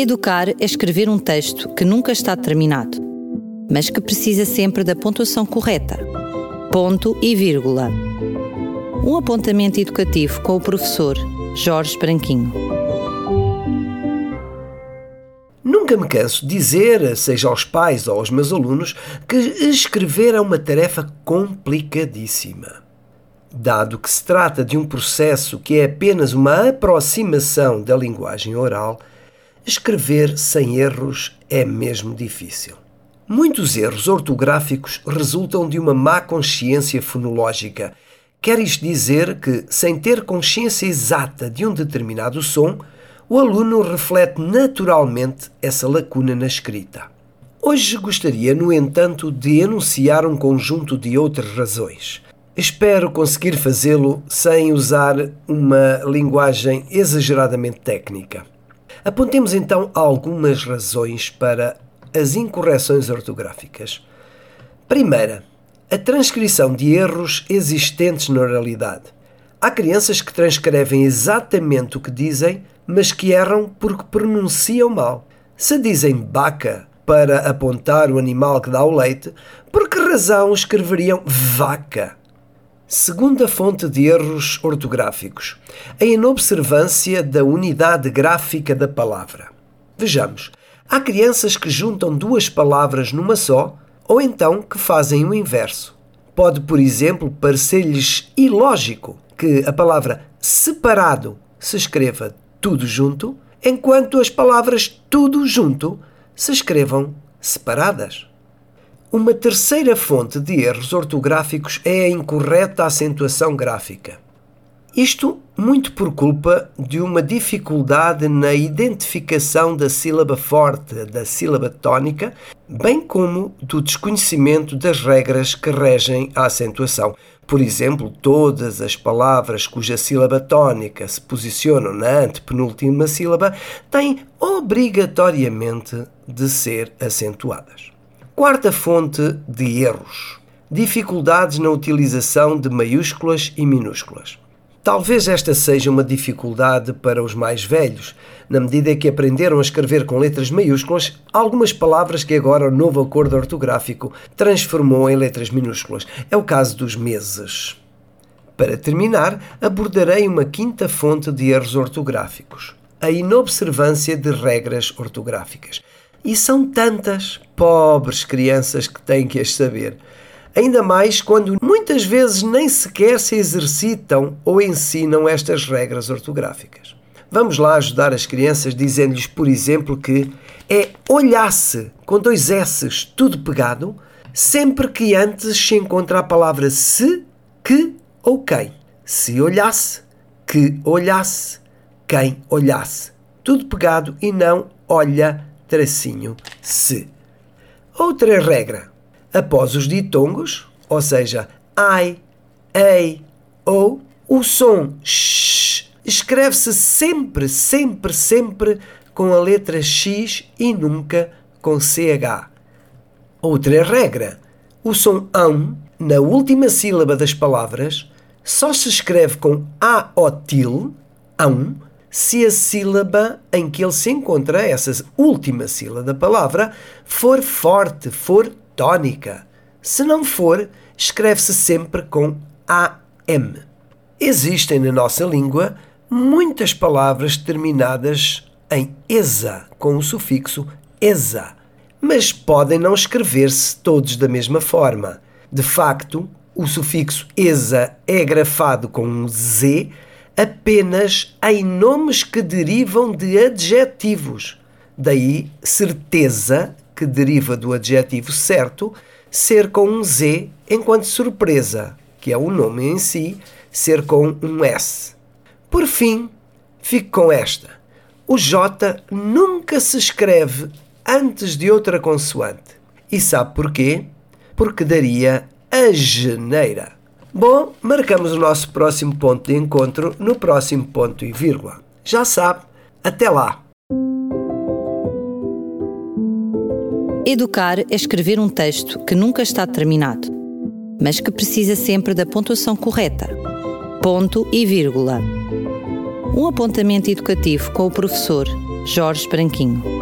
Educar é escrever um texto que nunca está terminado, mas que precisa sempre da pontuação correta. Ponto e vírgula. Um apontamento educativo com o professor Jorge Branquinho. Nunca me canso de dizer, seja aos pais ou aos meus alunos, que escrever é uma tarefa complicadíssima. Dado que se trata de um processo que é apenas uma aproximação da linguagem oral, escrever sem erros é mesmo difícil. Muitos erros ortográficos resultam de uma má consciência fonológica. Quer isto dizer que, sem ter consciência exata de um determinado som, o aluno reflete naturalmente essa lacuna na escrita. Hoje gostaria, no entanto, de enunciar um conjunto de outras razões. Espero conseguir fazê-lo sem usar uma linguagem exageradamente técnica. Apontemos então algumas razões para as incorreções ortográficas. Primeira, a transcrição de erros existentes na oralidade. Há crianças que transcrevem exatamente o que dizem, mas que erram porque pronunciam mal. Se dizem baca para apontar o animal que dá o leite, por que razão escreveriam vaca? Segunda fonte de erros ortográficos: a inobservância da unidade gráfica da palavra. Vejamos, há crianças que juntam duas palavras numa só ou então que fazem o inverso. Pode, por exemplo, parecer-lhes ilógico que a palavra separado se escreva tudo junto, enquanto as palavras tudo junto se escrevam separadas. Uma terceira fonte de erros ortográficos é a incorreta acentuação gráfica. Isto muito por culpa de uma dificuldade na identificação da sílaba forte da sílaba tónica, bem como do desconhecimento das regras que regem a acentuação. Por exemplo, todas as palavras cuja sílaba tónica se posicionam na antepenúltima sílaba têm obrigatoriamente de ser acentuadas. Quarta fonte de erros: dificuldades na utilização de maiúsculas e minúsculas. Talvez esta seja uma dificuldade para os mais velhos, na medida que aprenderam a escrever com letras maiúsculas algumas palavras que agora o novo acordo ortográfico transformou em letras minúsculas. É o caso dos meses. Para terminar, abordarei uma quinta fonte de erros ortográficos: a inobservância de regras ortográficas. E são tantas pobres crianças que têm que as saber. Ainda mais quando muitas vezes nem sequer se exercitam ou ensinam estas regras ortográficas. Vamos lá ajudar as crianças dizendo-lhes, por exemplo, que é olhasse com dois S's tudo pegado sempre que antes se encontra a palavra se, que ou quem. Se olhasse, que olhasse, quem olhasse. Tudo pegado e não olha tracinho se. Outra regra. Após os ditongos, ou seja, ai, ei, ou, o som sh escreve-se sempre, sempre, sempre com a letra X e nunca com CH. Outra regra. O som ão, na última sílaba das palavras, só se escreve com A til, ão, se a sílaba em que ele se encontra, essa última sílaba da palavra, for forte, for tónica. Se não for, escreve-se sempre com AM. Existem na nossa língua muitas palavras terminadas em esa, com o sufixo esa, mas podem não escrever-se todos da mesma forma. De facto, o sufixo esa é grafado com um Z apenas em nomes que derivam de adjetivos. Daí, certeza, que deriva do adjetivo certo, ser com um Z, enquanto surpresa, que é o nome em si, ser com um S. Por fim, fico com esta. O J nunca se escreve antes de outra consoante. E sabe porquê? Porque daria a geneira. Bom, marcamos o nosso próximo ponto de encontro no próximo ponto e vírgula. Já sabe, até lá! Educar é escrever um texto que nunca está terminado, mas que precisa sempre da pontuação correta. Ponto e vírgula. Um apontamento educativo com o professor Jorge Branquinho.